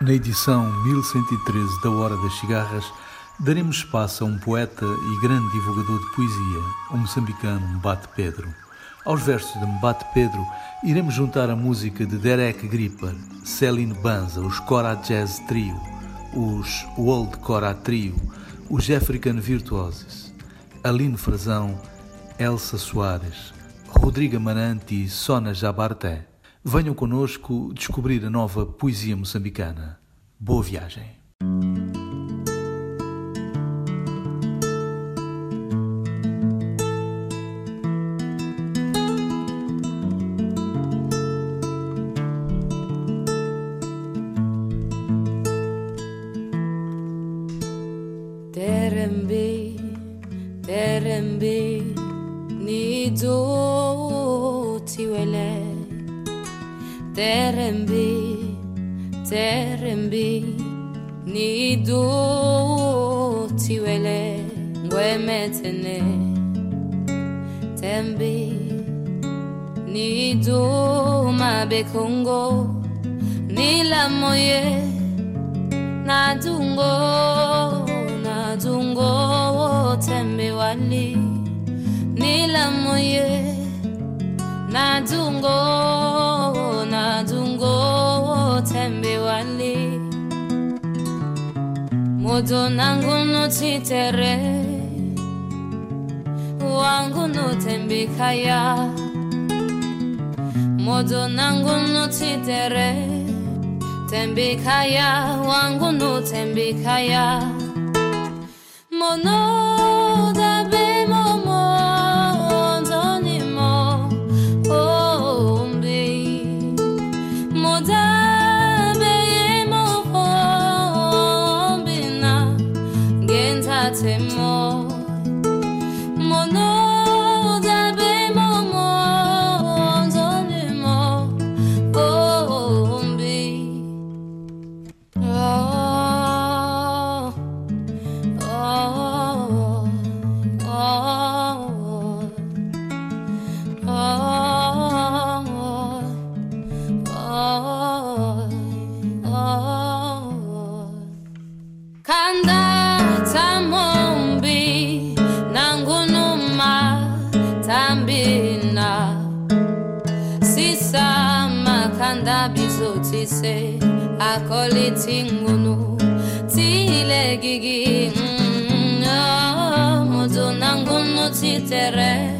Na edição 1113 da Hora das Cigarras, daremos espaço a um poeta e grande divulgador de poesia, o moçambicano Mbate Pedro. Aos versos de Mbate Pedro, iremos juntar a música de Derek Gripper, Celine Banza, os Cora Jazz Trio, os Old Cora Trio, os African Virtuoses, Aline Frazão, Elsa Soares, Rodrigo Marante e Sona Jabarté. Venham conosco descobrir a nova poesia moçambicana. Boa viagem. Terembe, terembe, nido tiwele. Terembe, terembe, nido tiwele. Ngwemetene, tembe, nido mabekongo, nilamoye, nadungo, nadungo, tembe wali, nilamoye, nadungo, nadungo, tembe Modo nangu no titere, wangu no tembe kaya. Modo nangu no titere, tembe kaya, wangu no tembe kaya. Mono tambina sisa makanda bizotise akoliti ngunu. Tile gigi mm, mozo nangunu titere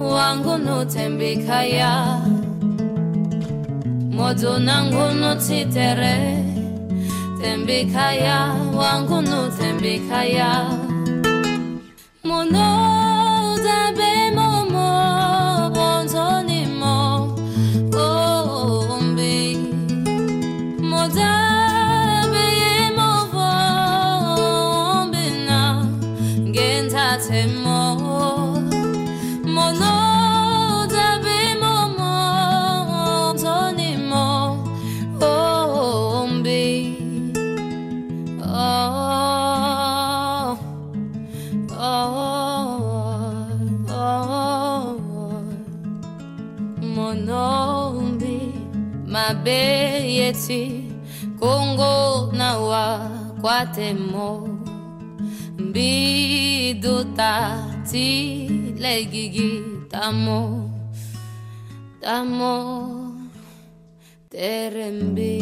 wangu no tembikaya mozo nangunu titere tembikaya wangu no tembikaya mono ngentathe mo mono dabe momo bonzoni tati legigi tamo tamo terembi